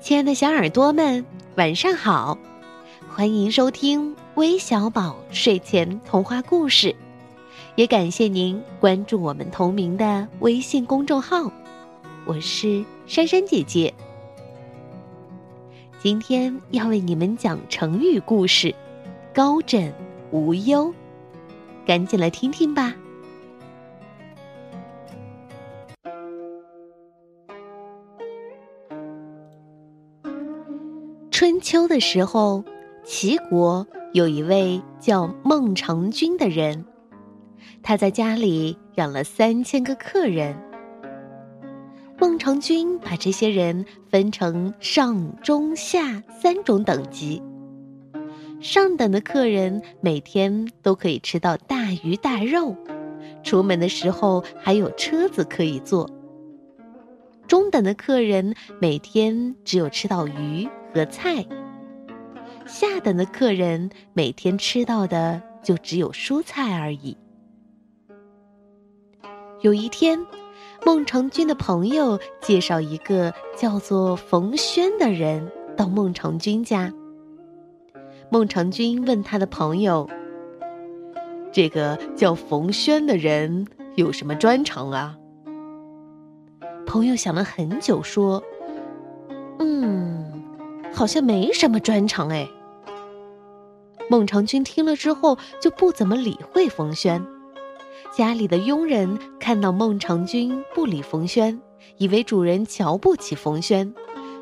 亲爱的小耳朵们，晚上好！欢迎收听微小宝睡前童话故事，也感谢您关注我们同名的微信公众号。我是珊珊姐姐，今天要为你们讲成语故事“高枕无忧”，赶紧来听听吧。春秋的时候，齐国有一位叫孟尝君的人，他在家里养了三千个客人。孟尝君把这些人分成上、中、下三种等级。上等的客人每天都可以吃到大鱼大肉，出门的时候还有车子可以坐。中等的客人每天只有吃到鱼。和菜，下等的客人每天吃到的就只有蔬菜而已。有一天，孟尝君的朋友介绍一个叫做冯轩的人到孟尝君家。孟尝君问他的朋友：“这个叫冯轩的人有什么专长啊？”朋友想了很久，说：“嗯。”好像没什么专长哎。孟尝君听了之后就不怎么理会冯轩。家里的佣人看到孟尝君不理冯轩，以为主人瞧不起冯轩，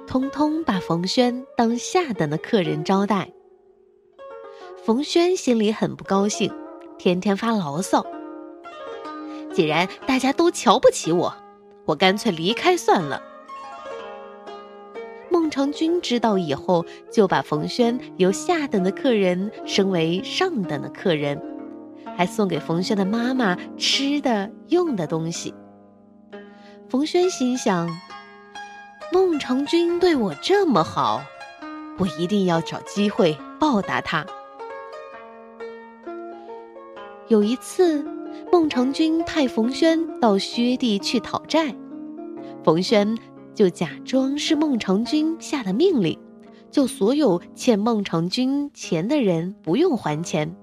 通通把冯轩当下等的客人招待。冯轩心里很不高兴，天天发牢骚。既然大家都瞧不起我，我干脆离开算了。孟尝君知道以后，就把冯轩由下等的客人升为上等的客人，还送给冯轩的妈妈吃的用的东西。冯轩心想：孟尝君对我这么好，我一定要找机会报答他。有一次，孟尝君派冯轩到薛地去讨债，冯轩。就假装是孟尝君下的命令，就所有欠孟尝君钱的人不用还钱，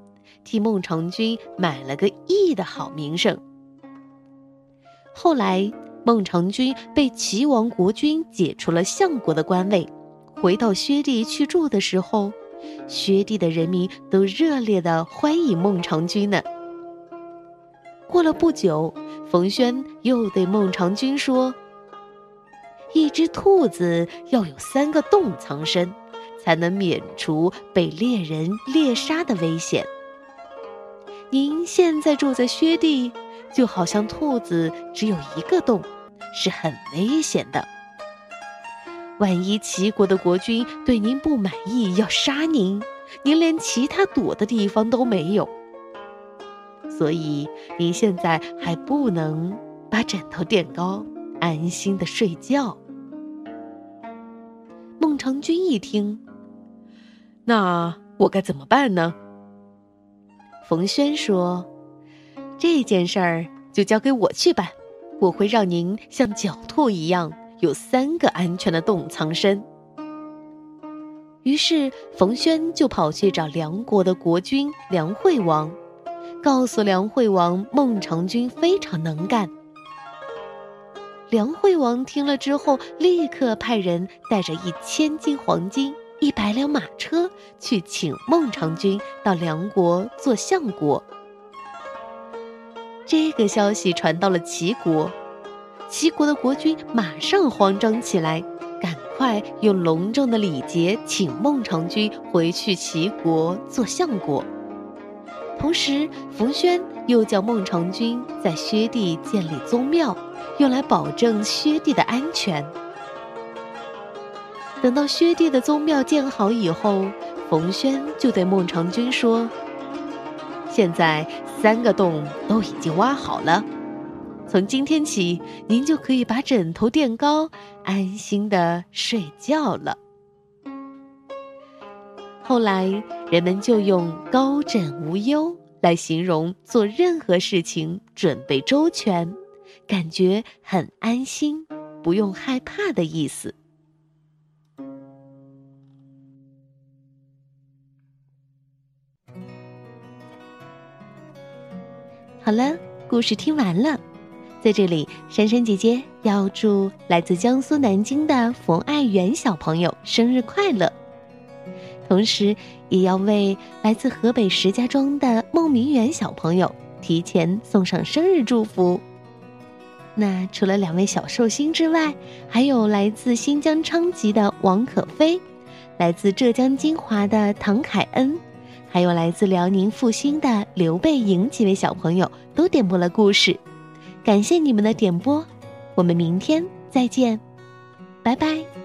替孟尝君买了个亿的好名声。后来，孟尝君被齐王国君解除了相国的官位，回到薛地去住的时候，薛地的人民都热烈的欢迎孟尝君呢。过了不久，冯轩又对孟尝君说。一只兔子要有三个洞藏身，才能免除被猎人猎杀的危险。您现在住在薛地，就好像兔子只有一个洞，是很危险的。万一齐国的国君对您不满意，要杀您，您连其他躲的地方都没有。所以您现在还不能把枕头垫高，安心的睡觉。孟尝君一听，那我该怎么办呢？冯轩说：“这件事儿就交给我去办，我会让您像狡兔一样，有三个安全的洞藏身。”于是冯轩就跑去找梁国的国君梁惠王，告诉梁惠王孟尝君非常能干。梁惠王听了之后，立刻派人带着一千斤黄金、一百辆马车去请孟尝君到梁国做相国。这个消息传到了齐国，齐国的国君马上慌张起来，赶快用隆重的礼节请孟尝君回去齐国做相国。同时，冯轩又叫孟尝君在薛地建立宗庙，用来保证薛地的安全。等到薛地的宗庙建好以后，冯轩就对孟尝君说：“现在三个洞都已经挖好了，从今天起，您就可以把枕头垫高，安心的睡觉了。”后来人们就用高枕无忧来形容做任何事情准备周全感觉很安心不用害怕的意思。好了故事听完了在这里珊珊姐姐要祝来自江苏南京的冯爱媛小朋友生日快乐。同时也要为来自河北石家庄的孟明远小朋友提前送上生日祝福。那除了两位小寿星之外，还有来自新疆昌吉的王可飞，来自浙江金华的唐凯恩，还有来自辽宁阜新的刘贝莹几位小朋友都点播了故事，感谢你们的点播，我们明天再见，拜拜。